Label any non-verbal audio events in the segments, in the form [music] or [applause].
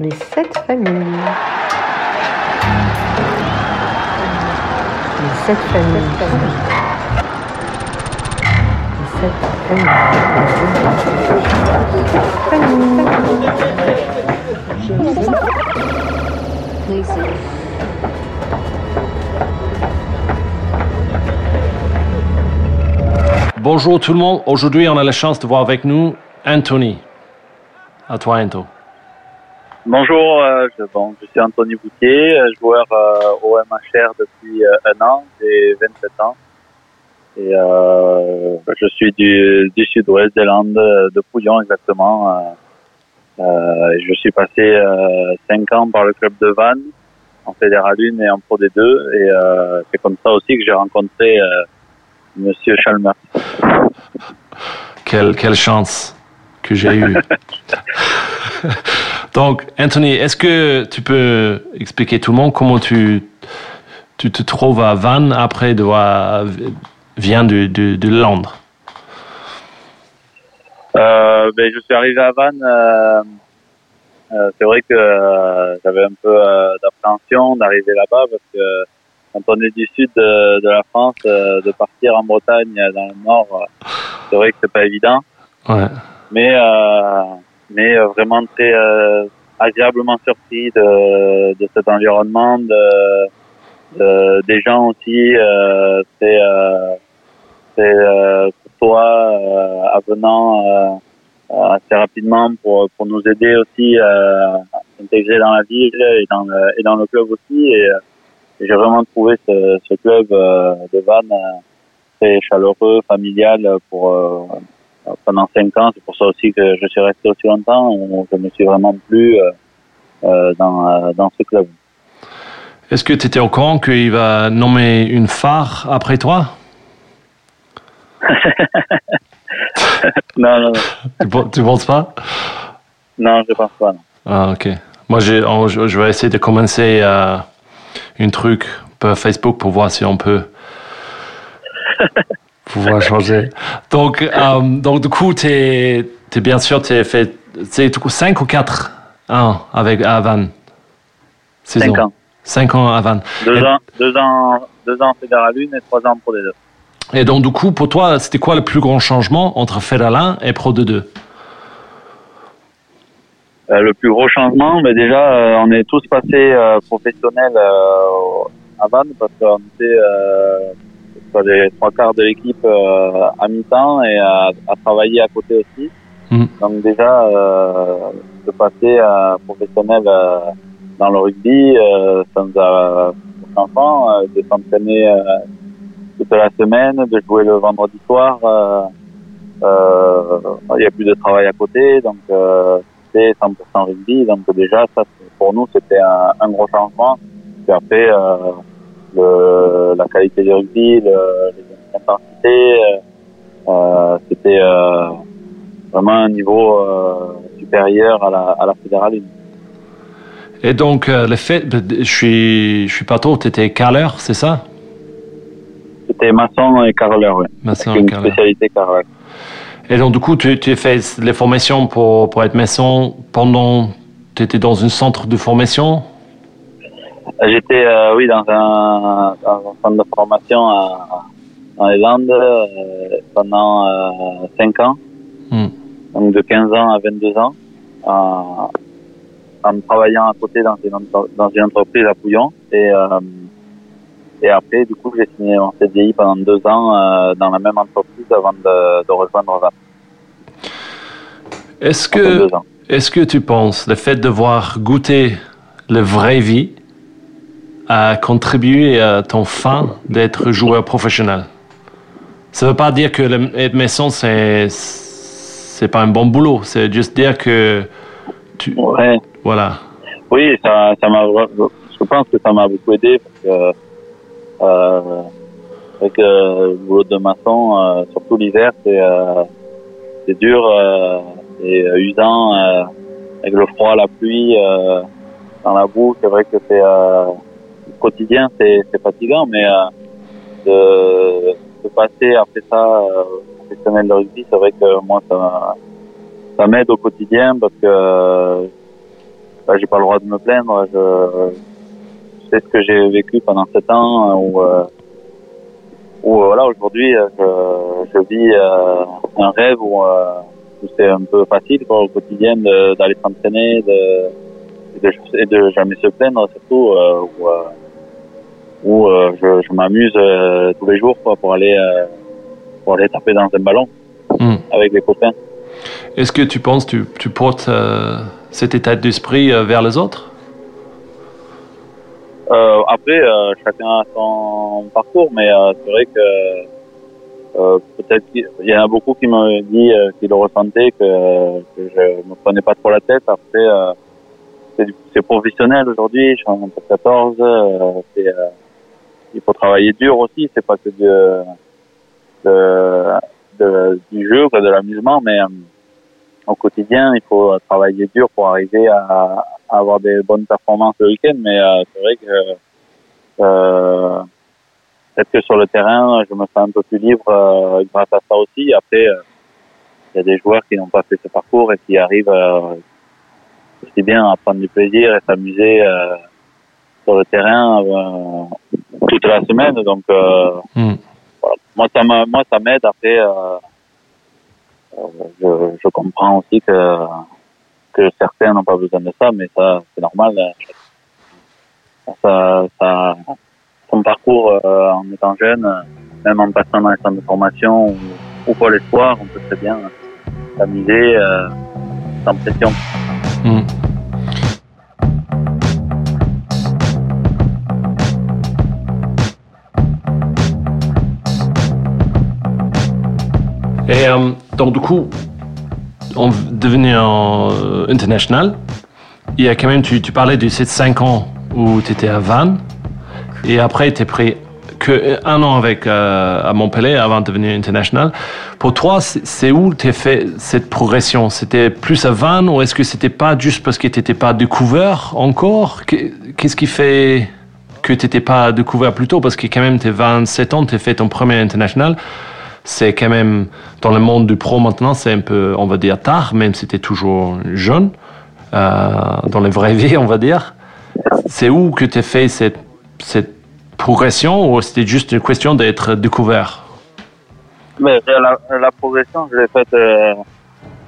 Les sept familles. Les sept familles. Les sept familles. Bonjour tout le monde. Aujourd'hui, on a la chance de voir avec nous Anthony. À toi, Anto. Bonjour, euh, je, bon, je suis Anthony Boutier, euh, joueur euh, au MHR depuis euh, un an, j'ai 27 ans. Et euh, je suis du, du sud-ouest des Landes, de Pouillon exactement. Euh, je suis passé 5 ans par le club de Vannes, en Fédéral 1 et en Pro D2. Et c'est comme ça aussi que j'ai rencontré Monsieur Chalmer. Quelle, quelle chance que j'ai eue. [laughs] Donc, Anthony, est-ce que tu peux expliquer tout le monde comment tu, tu te trouves à Vannes après de voir, vient de, de, de Londres? Euh, ben, Je suis arrivé à Vannes. Euh, euh, c'est vrai que euh, j'avais un peu euh, d'appréhension d'arriver là-bas parce que quand on est du sud de, de la France, de partir en Bretagne dans le nord, c'est vrai que c'est pas évident. Ouais. Mais euh, mais euh, vraiment très euh, agréablement surpris de, de cet environnement, de, de des gens aussi. Euh, c'est euh, euh, toi euh, avenant euh, assez rapidement pour pour nous aider aussi à s'intégrer dans la ville et dans le, et dans le club aussi et j'ai vraiment trouvé ce, ce club de Vannes très chaleureux, familial pour pendant cinq ans. C'est pour ça aussi que je suis resté aussi longtemps. Je me suis vraiment plu dans, dans ce club. Est-ce que tu étais au courant qu'il va nommer une phare après toi? [laughs] Non, non, non. tu, tu penses pas? Non, je pense pas. Non. Ah, ok. Moi, on- je je vais essayer de commencer euh, une truc par Facebook pour voir si on peut [laughs] pouvoir [laughs] changer. Donc, euh, donc du coup, tu es, bien sûr, tu as fait c'est du coup 5 ou 4 ans avec Cinq Saison. ans. 5 ans. Deux Et- ans, deux ans, deux ans fédéral 1 et trois ans pour les deux. Et donc, du coup, pour toi, c'était quoi le plus grand changement entre Fédéral 1 et Pro 2 Euh, le plus gros changement, mais déjà, euh, on est tous passés euh, professionnels euh, à Vannes parce qu'on était sur les trois quarts de l'équipe euh, à mi-temps et à, à travailler à côté aussi. Mhm. Donc déjà, euh, de passer à professionnel euh, dans le rugby, euh, ça nous a enfants euh, de s'entraîner euh, toute la semaine, de jouer le vendredi soir. Il n'y a plus de travail à côté, donc euh, c'était 100% rugby. Donc déjà, ça pour nous, c'était un, un gros changement. Puis après, euh, le, la qualité du rugby, le, les intensités, euh, euh, c'était euh, vraiment un niveau euh, supérieur à la, à la fédérale. Et donc, le fait, je suis, je suis pas trop, tu étais caleur, c'est ça? C'était maçon et carreleur, oui. Maçon et une carreleur. spécialité carreleur. Et donc, du coup, tu, tu as fait les formations pour, pour être maçon pendant. Tu étais dans un centre de formation? J'étais, euh, oui, dans un, dans un centre de formation à, dans les Landes euh, pendant euh, 5 ans, Hmm. donc de 15 ans à 22 ans, en, travaillant à côté dans une, entre- dans une entreprise à Pouillon. Et, euh, et après, du coup, j'ai signé mon CDI pendant deux ans dans la même entreprise avant de, de rejoindre Vannes. Est-ce que, est-ce que tu penses le fait de voir goûter la vraie vie a contribué à ton fin d'être joueur professionnel Ça veut pas dire que être maçon, c'est, c'est pas un bon boulot. C'est juste dire que tu. Ouais. Voilà. Oui, ça, ça m'a. Je pense que ça m'a beaucoup aidé parce que euh, avec euh, le boulot de maçon, euh, surtout l'hiver, c'est c'est dur, euh, usant avec le froid, la pluie, dans la boue. C'est vrai que c'est quotidien, c'est fatigant, mais euh, de, de passer après ça euh, professionnel de rugby, c'est vrai que moi ça ça m'aide au quotidien parce que bah, j'ai pas le droit de me plaindre. Je, je sais ce que j'ai vécu pendant sept ans où, euh, où euh, voilà aujourd'hui euh, je, je vis euh, un rêve où, euh, où c'est un peu facile quoi, au quotidien d'aller s'entraîner, de et de jamais se plaindre surtout euh, où, euh, où euh, je, je m'amuse euh, tous les jours quoi, pour aller euh, pour aller taper dans un ballon Hmm. avec les copains. Est-ce que tu penses tu, tu portes euh, cet état d'esprit vers les autres? Euh, après, euh, chacun a son parcours, mais euh, c'est vrai que euh, peut-être qu'il il y en a beaucoup qui m'ont dit euh, qu'ils le ressentaient, que, que je me prenais pas trop la tête. Après, euh, c'est professionnel aujourd'hui, je suis en top 14, euh, c'est, euh, il faut travailler dur aussi, c'est pas que du, de, de- du jeu, de l'amusement, mais euh, au quotidien, il faut travailler dur pour arriver à, avoir des bonnes performances le week-end, mais euh, c'est vrai que euh, peut-être que sur le terrain, je me sens un peu plus libre euh, grâce à ça aussi. Après, euh, il y a des joueurs qui n'ont pas fait ce parcours et qui arrivent aussi bien à prendre du plaisir et s'amuser sur le terrain toute la semaine. Donc, voilà. moi, ça m'a- moi, ça m'aide. Après, euh, euh, je, je comprends aussi que que certains n'ont pas besoin de ça, mais ça, c'est normal. Ça, ça, son parcours euh, en étant jeune, même en passant dans les centres de formation ou, ou pour l'espoir, on peut très bien s'amuser euh, sans pression. Hmm. Et euh, donc, du coup, en devenant euh, international, il y a quand même, tu, parlais de ces 5 ans où tu étais à Vannes, et après, tu es pris que un an avec euh, à Montpellier avant de devenir international. Pour toi, c'est où tu as fait cette progression? C'était plus à Vannes ou est-ce que c'était pas juste parce que tu n'étais pas découvert encore? Que- Qu'est-ce qui fait que tu n'étais pas découvert plus tôt? Parce que quand même, tu 27 ans, tu as fait ton premier international. C'est quand même, dans le monde du pro maintenant, c'est un peu, on va dire, tard, même si tu es toujours jeune, euh, dans la vraie [laughs] vie, on va dire. C'est où que tu as fait cette, progression ou c'était juste une question d'être découvert? Mais la, progression, je l'ai faite euh,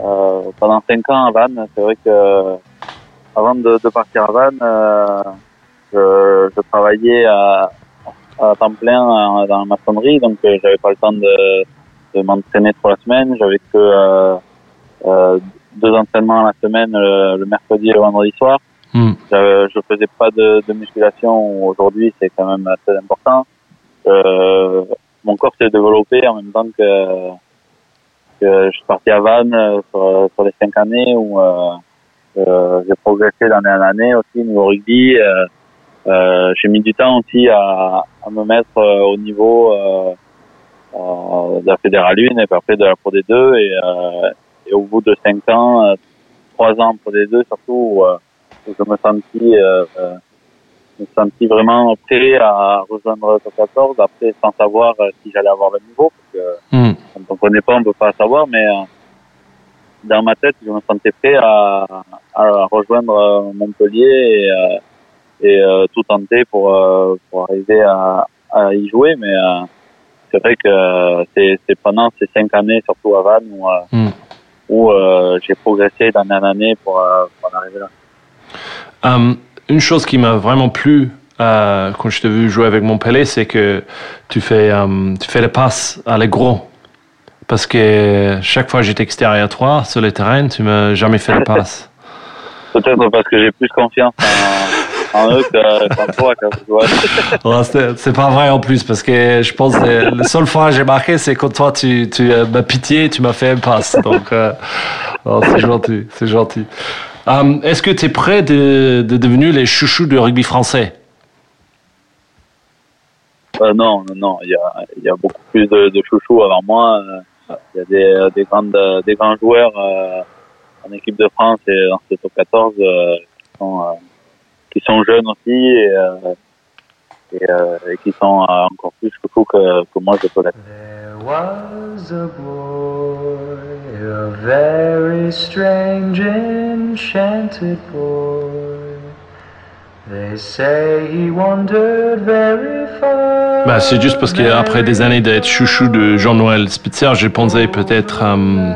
euh, pendant cinq ans à Vannes. C'est vrai que avant de, partir à Vannes, je travaillais à, à temps plein euh, dans la maçonnerie, donc euh, j'avais pas le temps de, de m'entraîner trop la semaine. J'avais que euh, euh, deux entraînements la semaine, le, le mercredi et le vendredi soir. Hmm. Je, je faisais pas de, de musculation. Aujourd'hui, c'est quand même très important. Euh, mon corps s'est développé en même temps que, que je suis parti à Vannes euh, sur, sur les cinq années où euh, euh, j'ai progressé d'année en année aussi au niveau rugby. Euh, euh, j'ai mis du temps aussi à, à me mettre euh, au niveau euh, euh, de la Fédérale 1 et puis après de la Pro D2 et, euh, et au bout de cinq ans, euh, trois ans Pro D2 surtout, où, où je me sentis euh, euh, je me sentis vraiment prêt à rejoindre le top 14 après sans savoir si j'allais avoir le niveau parce que Hmm. on connaît pas on peut pas savoir mais euh, dans ma tête je me sentais prêt à, à rejoindre Montpellier et, euh, et euh, tout tenter pour euh, pour arriver à, à y jouer mais euh, c'est vrai que c'est pendant ces cinq années surtout à Vannes où Hmm. où j'ai progressé d'année en année pour, pour en arriver là Euh, une chose qui m'a vraiment plu euh, quand je t'ai vu jouer avec Montpellier, c'est que tu fais, euh, tu fais les passes à les gros. Parce que chaque fois que j'étais extérieur à toi, sur le terrain, tu m'as jamais fait les passes. [laughs] peut-être parce que j'ai plus confiance en, en. Ouais, c'est pas vrai en plus, parce que je pense que la seule fois que j'ai marqué, c'est quand toi, tu, tu euh, m'as pitié, tu m'as fait un passe. Donc, euh, oh, c'est gentil, c'est gentil. Euh, Est-ce que tu es prêt de, de devenir les chouchous du rugby français? Euh, non, non, non, il y a, il y a beaucoup plus de, de chouchous avant moi. Euh, Il y a des, des, grandes, des grands joueurs euh, en équipe de France et dans ce top 14 euh, qui, sont, euh, qui sont jeunes aussi et, euh, et, euh, et qui sont euh, encore plus chouchous que, que moi je peux l'être. There was a boy, a very strange, enchanted boy. They say he wandered very far. Bah, c'est juste parce qu'après des années d'être chouchou de Jean-Noël Spitzer, j'ai pensé peut-être. euh,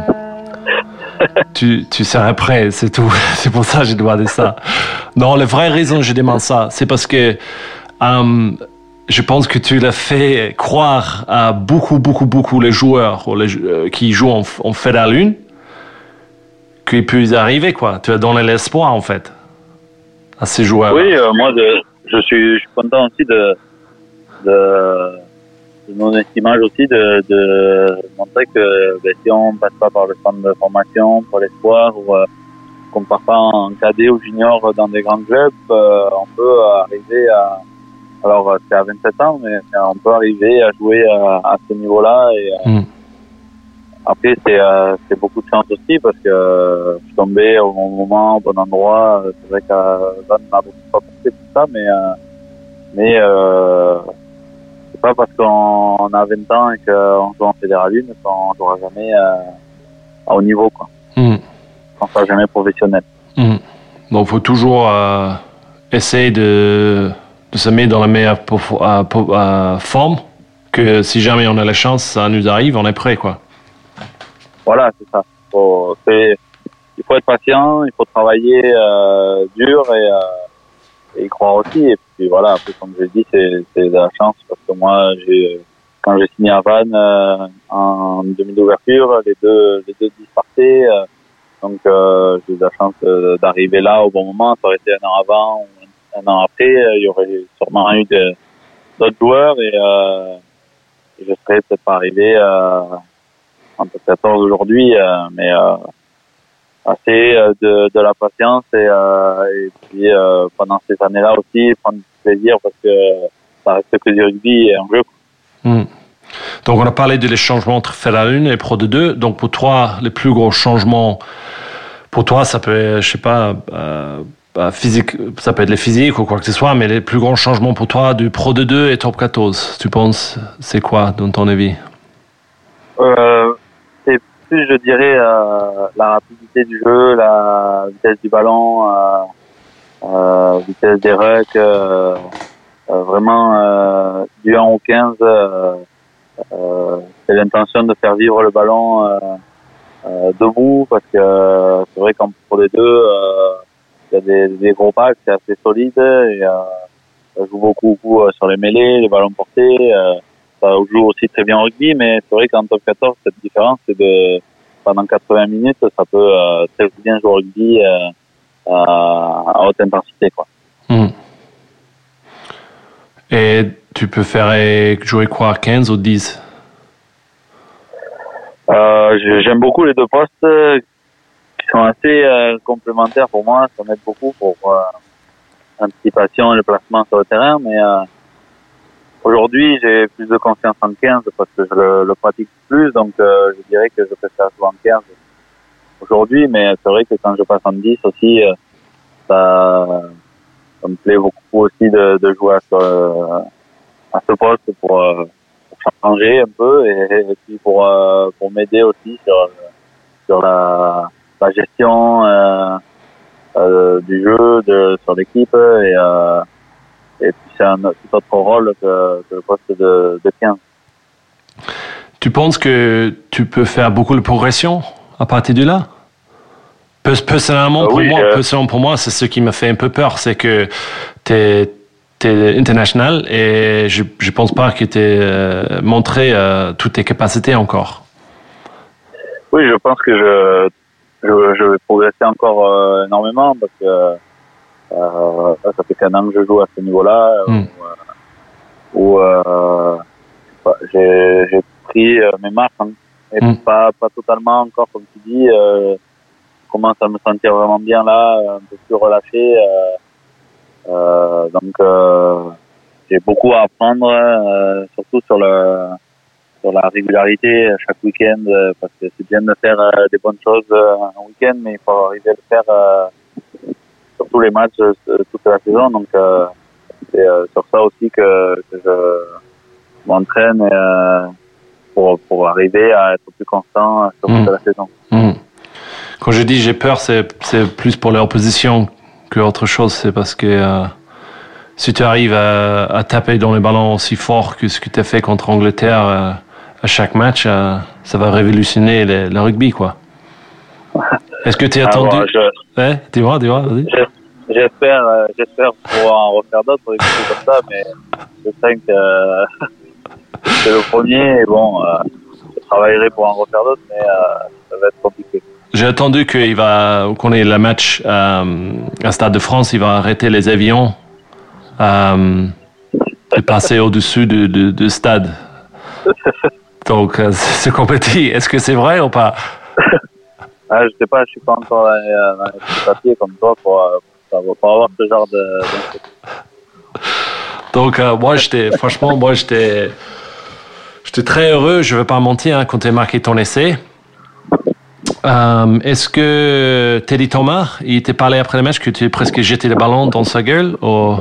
[laughs] tu, tu serais prêt, c'est tout. [laughs] C'est pour ça que j'ai demandé ça. Non, la vraie raison que je demande ça, c'est parce que euh, je pense que tu l'as fait croire à beaucoup, beaucoup, beaucoup les joueurs euh, qui jouent en, en Fédéral 1 qu'ils puissent arriver, quoi. Tu as donné l'espoir, en fait, à ces joueurs. Oui, euh, moi, je, suis, content aussi de, de mon estimage aussi de, de montrer que ben, si on passe pas par le centre de formation pour l'espoir ou euh, qu'on part pas en cadet ou junior dans des grands clubs, euh, on peut arriver à alors euh, c'est à 27 ans, mais on peut arriver à jouer à, à ce niveau-là et euh, Mm. après c'est euh, c'est beaucoup de chance aussi parce que euh, je suis tombé au bon moment, au bon endroit. C'est vrai qu'à Vannes, on a beaucoup pas pensé pour ça, mais euh, mais euh, c'est pas parce qu'on on a 20 ans et qu'on joue en fédéral 1 qu'on jouera jamais euh, à haut niveau, quoi. Mm. Qu'on sera jamais professionnel. Donc, il faut toujours euh, essayer de, de se mettre dans la meilleure po- euh, euh, forme. Que si jamais on a la chance, ça nous arrive, on est prêt, quoi. Voilà, c'est ça. Faut, il faut être patient, il faut travailler euh, dur et, euh, et y croire aussi. Et puis voilà, après, comme je l'ai dit, c'est, c'est de la chance parce que moi, j'ai, quand j'ai signé à Vannes euh, en demi d'ouverture, les deux, les deux dispartaient. euh, donc euh, j'ai eu la chance euh, d'arriver là au bon moment. Ça aurait été un an avant ou un an après, euh, il y aurait sûrement eu d'autres joueurs et, euh, et je serais peut-être pas arrivé. Euh, en top 14 aujourd'hui, euh, mais euh, assez euh, de, de la patience et, euh, et puis euh, pendant ces années-là aussi prendre du plaisir parce que ça reste que du rugby et un jeu. Mm. Donc, on a parlé des changements entre Fédéral 1 et Pro D2. Donc, pour toi, les plus gros changements, pour toi, ça peut être, je sais pas, euh, bah, physique, ça peut être les physiques ou quoi que ce soit, mais les plus grands changements pour toi du Pro D2 et Top 14, tu penses, c'est quoi, dans ton avis? Euh, plus, je dirais, euh, la rapidité du jeu, la vitesse du ballon, euh, euh, vitesse des rucks, euh, euh, vraiment euh, du 1 au 15, euh, euh, c'est l'intention de faire vivre le ballon debout parce que c'est vrai qu'en pour les deux, il y a des, des gros packs, c'est assez solide et ça joue beaucoup, beaucoup sur les mêlées, les ballons portés. Euh, ça joue aussi très bien au rugby, mais c'est vrai qu'en top 14, cette différence, c'est de pendant 80 minutes, ça peut euh, très bien jouer au rugby euh, à, à haute intensité. Quoi. Mm. Et tu peux faire euh, jouer quoi, 15 ou 10 Euh, J'aime beaucoup les deux postes euh, qui sont assez euh, complémentaires pour moi. Ça m'aide beaucoup pour euh, l'anticipation et le placement sur le terrain. Mais euh, aujourd'hui, j'ai plus de confiance en 15 parce que je le, pratique plus. Donc, euh, je dirais que je préfère jouer en 15 aujourd'hui. Mais c'est vrai que quand je passe en 10 aussi, euh, ça, ça me plaît beaucoup aussi de, de jouer à ce, à ce poste pour, euh, pour changer un peu et, puis pour, euh, pour m'aider aussi sur, sur la, la gestion euh, euh, du jeu, de, sur l'équipe et, euh, et puis c'est un tout autre rôle que, que le poste de, de 15. Tu penses que tu peux faire beaucoup de progression à partir de là? Pers- Personnellement, Euh, pour oui, moi, euh, personnellement, pour moi, c'est ce qui m'a fait un peu peur, c'est que tu es, international et je ne pense pas que tu euh, montré euh, toutes tes capacités encore. Oui, je pense que je, je, je vais progresser encore euh, énormément parce que euh, ça fait qu'un an que je joue à ce niveau-là Mm. où, euh, où, euh, bah, j'ai pris euh, mes marques, hein, et Mm. pas, pas totalement encore, comme tu dis. Euh, je commence à me sentir vraiment bien là, un peu plus relâché. Euh, euh, donc, euh, j'ai beaucoup à apprendre, euh, surtout sur le sur la régularité chaque week-end parce que c'est bien de faire des bonnes choses euh, un week-end mais il faut arriver à le faire euh, tous les matchs euh, toute la saison donc euh, c'est euh, sur ça aussi que, que je m'entraîne euh, pour, pour arriver à être plus constant sur toute Mm. la saison. Hmm. Quand je dis j'ai peur, c'est c'est plus pour l'opposition que autre chose. C'est parce que euh, si tu arrives à, à taper dans les ballons aussi fort que ce que tu as fait contre Angleterre euh, à chaque match, euh, ça va révolutionner le, rugby, quoi. [laughs] Est-ce que tu as Ah, attendu? bon, je- Ouais, dis-moi, dis-moi, vas-y. Je- J'espère, euh, j'espère pouvoir en refaire d'autres, des choses comme ça, mais je sens que euh, [laughs] c'est le premier. Et bon, euh, je travaillerai pour en refaire d'autres, mais euh, ça va être compliqué. J'ai attendu qu'il va, qu'on ait le match euh, à Stade de France, il va arrêter les avions et passer au-dessus du du- du stade. [laughs] Donc, c'est compétit. Est-ce que c'est vrai ou pas? Ah, je sais pas, je suis pas encore dans les, papiers comme toi pour, pour, savoir- pour avoir ce genre de. Donc, euh, moi, j'étais, franchement, moi, j'étais, j'étais très heureux, je ne vais pas mentir, hein, quand tu as marqué ton essai. Euh, est-ce que Teddy Thomas, il t'a parlé après le match que tu as presque jeté le ballon dans sa gueule ou...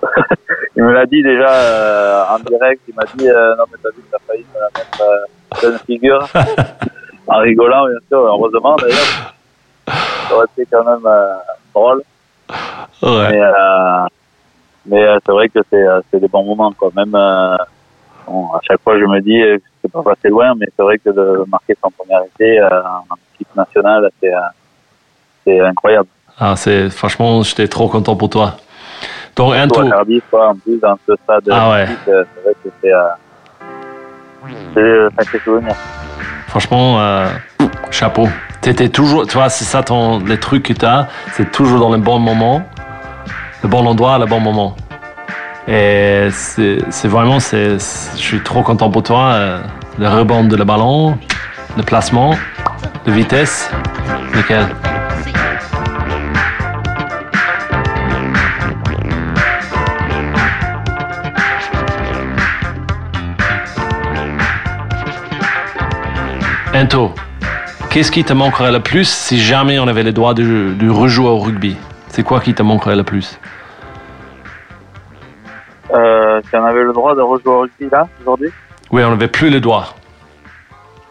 [laughs] Il me l'a dit déjà euh, en direct. Il m'a dit euh, non mais t'as vu, t'as failli me la mettre euh, pleine figure. [laughs] en rigolant bien sûr, heureusement d'ailleurs. Ça aurait été quand même euh, drôle. Ouais. Mais, euh, mais euh, c'est vrai que c'est euh, c'est des bons moments quoi. Même bon, à chaque fois je me dis que c'est pas passé loin, mais c'est vrai que de marquer son premier essai en équipe nationale, c'est incroyable. Ah, c'est, franchement, j'étais trop content pour toi. Donc, un tour. Cardiff, en plus dans ce stade. Ah ouais. C'est vrai que c'est c'est un sacré souvenir. Franchement, euh, chapeau. T'étais toujours, tu vois, c'est ça ton, les trucs que tu as, c'est toujours dans le bon moment, le bon endroit, le bon moment. Et c'est vraiment, je suis trop content pour toi. euh, le rebond de le ballon, le placement, la vitesse, nickel. Ento, qu'est-ce qui te manquerait le plus si jamais on avait le droit de, de rejouer au rugby? C'est quoi qui te manquerait le plus? Euh, si on avait le droit de rejouer au rugby là aujourd'hui? Oui, on n'avait plus le droit.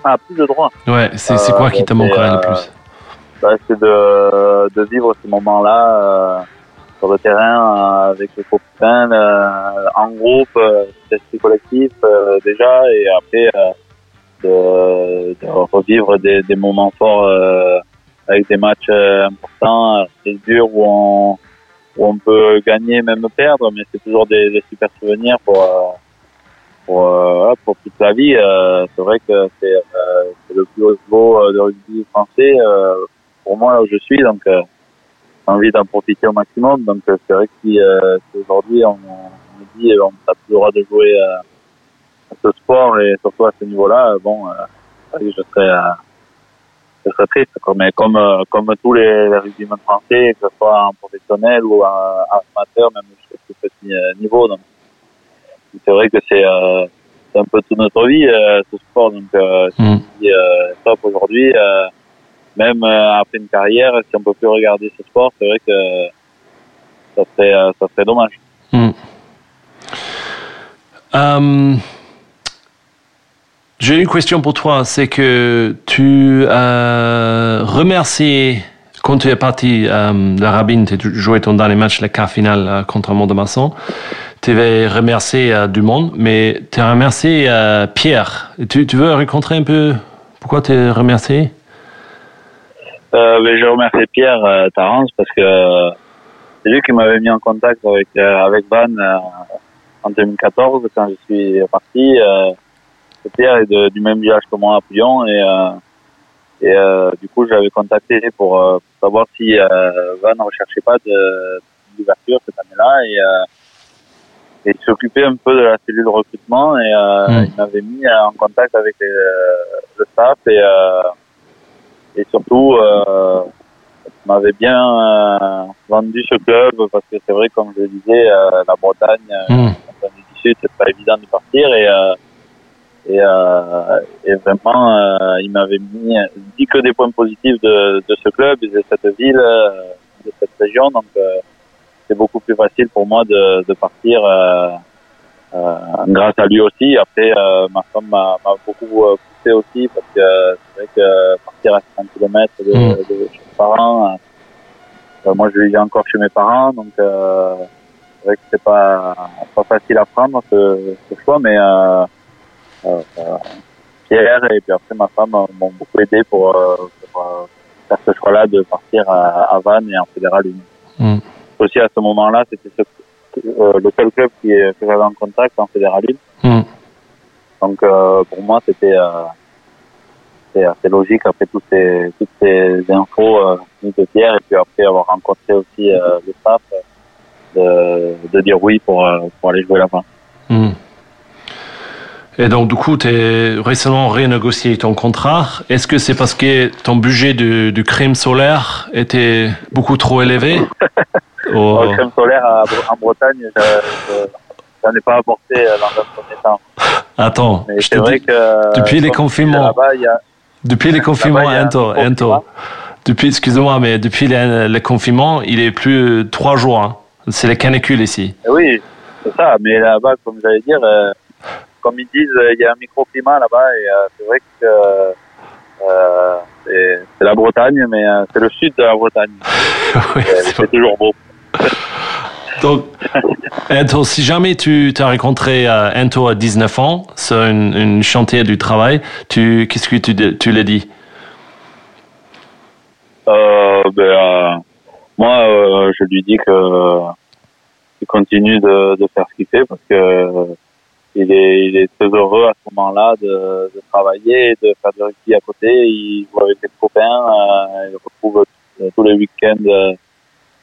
Ah, plus de droit. Ouais, c'est c'est Euh, quoi qui te c'est, manquerait le euh, plus? Bah, c'est de, de vivre ces moments-là euh, sur le terrain avec les copains, en groupe, esprit collectif déjà, et après de, de revivre des, des moments forts euh, avec des matchs euh, importants, c'est dur où on, où on peut gagner, même perdre, mais c'est toujours des, des super souvenirs pour euh, pour, pour toute la vie. C'est vrai que c'est le plus haut niveau de rugby français pour moi où je suis, donc j'ai envie d'en profiter au maximum. Donc c'est vrai que si, euh, si aujourd'hui on, on me dit on n'a plus le droit de jouer à ce sport et surtout à ce niveau-là, bon, euh, je serais euh, je serais triste. quoi. Mais comme euh, comme tous les, les rugbymen français, que ce soit en professionnel ou en amateur, même jusqu'au plus petit niveau, donc c'est vrai que c'est euh, un peu toute notre vie euh, ce sport. Donc euh, Hmm. si euh, top aujourd'hui, euh, même après une carrière, si on peut plus regarder ce sport, c'est vrai que ça serait euh, ça serait dommage. Euh, J'ai une question pour toi, c'est que tu as remercié, quand tu es parti euh, de Rabine, tu as joué ton dernier match, le quart final euh, contre Mont-de-Marsan, tu avais remercié euh, du monde, mais tu as remercié euh, Pierre. Tu, tu veux raconter un peu pourquoi tu as remercié? Euh, mais je remercie Pierre euh, Tarance parce que c'est lui qui m'avait mis en contact avec avec euh, en 2014 quand je suis parti. Pierre est de- du même village que moi à Pouillon. Et euh, et euh, du coup je l'avais contacté pour, euh, pour savoir si Van ne recherchait pas d'ouverture cette année-là. Et et il s'occupait un peu de la cellule recrutement. Et euh, Mm. il m'avait mis en contact avec les, le staff. Et et surtout m'avait bien vendu ce club parce que c'est vrai comme je le disais la Bretagne est du sud c'est pas évident de partir. Et et, euh, et vraiment euh, il m'avait mis dit que des points positifs de, de ce club de cette ville euh, de cette région donc euh, c'est beaucoup plus facile pour moi de, de partir euh, euh, grâce à lui aussi. Après, euh, ma femme m'a m'a beaucoup poussé aussi parce que c'est vrai que partir à 50 km de, Mm. de chez mes parents, moi je vivais encore chez mes parents, donc euh, vrai que c'était pas pas facile à prendre ce, ce choix, mais euh, Pierre et puis après ma femme m'ont beaucoup aidé pour, euh, pour euh, faire ce choix-là de partir à, à Vannes et en fédéral 1. Mm. Aussi à ce moment-là, c'était ce, euh, le seul club qui, que j'avais en contact en fédéral 1. Mm. Donc euh, pour moi, c'était euh, c'est assez logique après toutes ces toutes ces infos euh, de Pierre et puis après avoir rencontré aussi euh, le staff de, de dire oui pour euh, pour aller jouer là-bas. Mm. Et donc, du coup, tu as récemment renégocié ton contrat. Est-ce que c'est parce que ton budget du, du crème solaire était beaucoup trop élevé [laughs] Le crème solaire à- en Bretagne, je- j'en ai pas apporté euh, dans un premier temps. [laughs] Attends, Mais je te vrai dis, que depuis les confinements. A depuis les confinements, Ento, Ento, depuis, excuse-moi, mais depuis les, les confinements, il est plus euh, trois jours. hein. C'est les canicules ici. Oui, c'est ça. Mais là-bas, comme j'allais dire, euh, comme ils disent, euh, il y a un microclimat là-bas et euh, c'est vrai que euh, c'est c'est la Bretagne, mais c'est le sud de la Bretagne. [laughs] Oui, c'est c'est toujours beau. [laughs] Donc, Ento, si jamais tu as rencontré Ento à 19 ans sur une, une chantier du travail, tu, qu'est-ce que tu, tu l'as dit Euh, ben, euh, moi, euh, je lui dis que il continue de, de faire ce qu'il fait parce que il est, il est très heureux à ce moment-là de, de travailler, de faire du rugby à côté. Il joue avec ses copains, euh, il retrouve euh, tous les week-ends euh,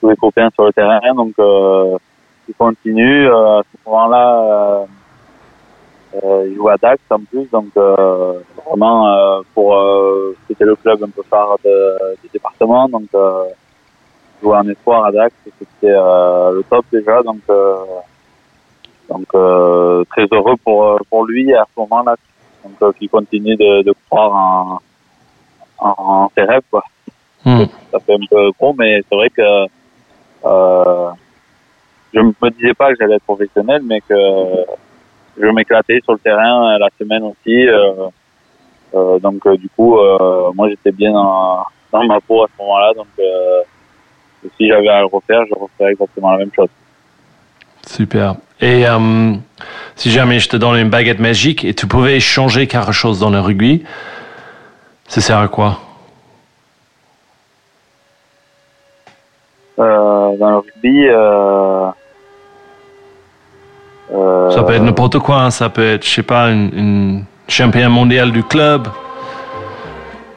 tous les copains sur le terrain. Donc, euh, il continue. Euh, à ce moment-là, euh, il joue à Dax en plus, donc euh, vraiment pour c'était le club un peu phare de- du département, donc jouer en espoir à Dax, c'était le top déjà, donc donc euh, très heureux pour euh, pour lui à ce moment-là, donc euh, qu'il continue de, de croire en, en, en ses rêves quoi. Hmm. Ça fait un peu gros, mais c'est vrai que euh, je me disais pas que j'allais être professionnel, mais que je m'éclatais sur le terrain euh, la semaine aussi. euh, euh, donc euh, du coup, euh, moi j'étais bien dans, dans ma peau à ce moment-là. Donc euh, si j'avais à le refaire, je referais exactement la même chose. Super. Et euh, si jamais je te donne une baguette magique et tu pouvais changer quelque chose dans le rugby, ça sert à quoi? Euh, dans le rugby, euh, Ça peut être n'importe quoi. hein. Ça peut être, je sais pas, une, une championne mondiale du club,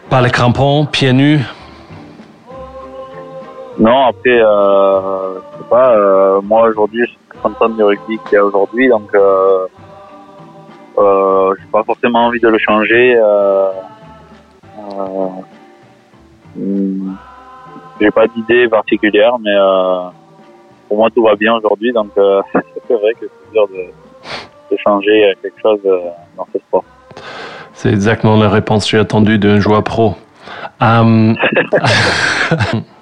pas les crampons, pieds nus. Non, après, je sais pas, moi aujourd'hui, je suis très content du rugby qu'il y a aujourd'hui, donc euh, euh, j'ai pas forcément envie de le changer. Euh, euh, j'ai pas d'idée particulière, mais euh, pour moi tout va bien aujourd'hui, donc euh, [laughs] c'est vrai que c'est dur de, de changer quelque chose euh, dans ce sport. C'est exactement la réponse que j'ai attendue d'un joueur pro. [laughs]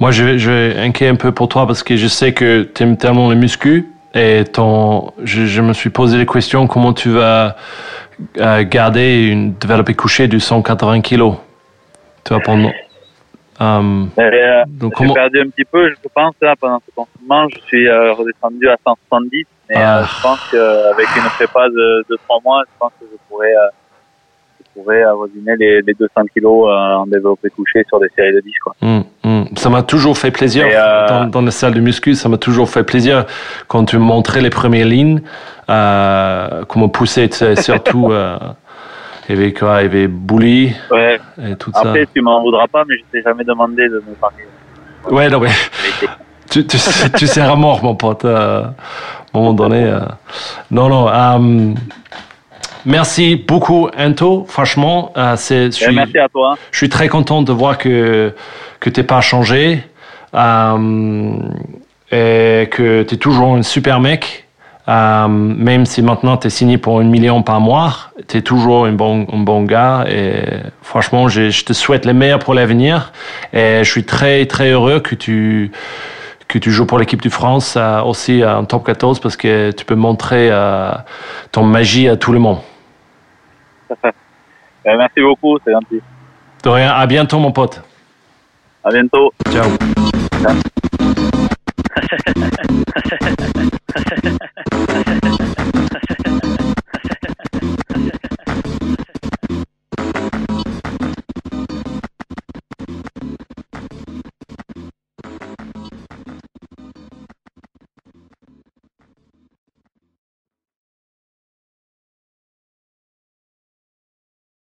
moi, je, vais- je vais inquiet un peu pour toi parce que je sais que tu aimes tellement les muscu et ton, je, je me suis posé les questions comment tu vas euh, garder une développé couché du 180 kilos. Tu vas pendant. Euh, euh, donc J'ai comment perdu un petit peu, je pense, là, pendant ce confinement. Je suis redescendu à 170. Mais Ah. je pense qu'avec une prépa de, de 3 mois, je pense que je pourrais, je pourrais avoisiner les, les 200 kilos euh, en développé couché sur des séries de 10. Quoi. Hum, hum. Ça m'a toujours fait plaisir euh, dans, dans les salles de muscu. Ça m'a toujours fait plaisir quand tu montrais les premières lignes, euh, comment pousser, surtout. [laughs] Euh, il y avait quoi Il y avait Bouli Ouais. et tout Après, tu m'en voudras pas, mais je t'ai jamais demandé de me parler. ça. Ouais, non, mais [laughs] tu, tu, sais- tu seras mort, mon pote. euh, à un moment donné. Non, non. Merci beaucoup, Ento. Franchement, euh, c'est. je suis- Merci à toi. je suis très content de voir que, que tu n'es pas changé euh, et que tu es toujours un super mec. Euh, même si maintenant tu es signé pour un million par mois, tu es toujours un bon, un bon gars. Et franchement, je, je te souhaite le meilleur pour l'avenir. Et je suis très, très heureux que tu, que tu joues pour l'équipe de France euh, aussi en top 14 parce que tu peux montrer euh, ton magie à tout le monde. Euh, merci beaucoup, c'est gentil. De à bientôt mon pote. À bientôt. Ciao. [laughs]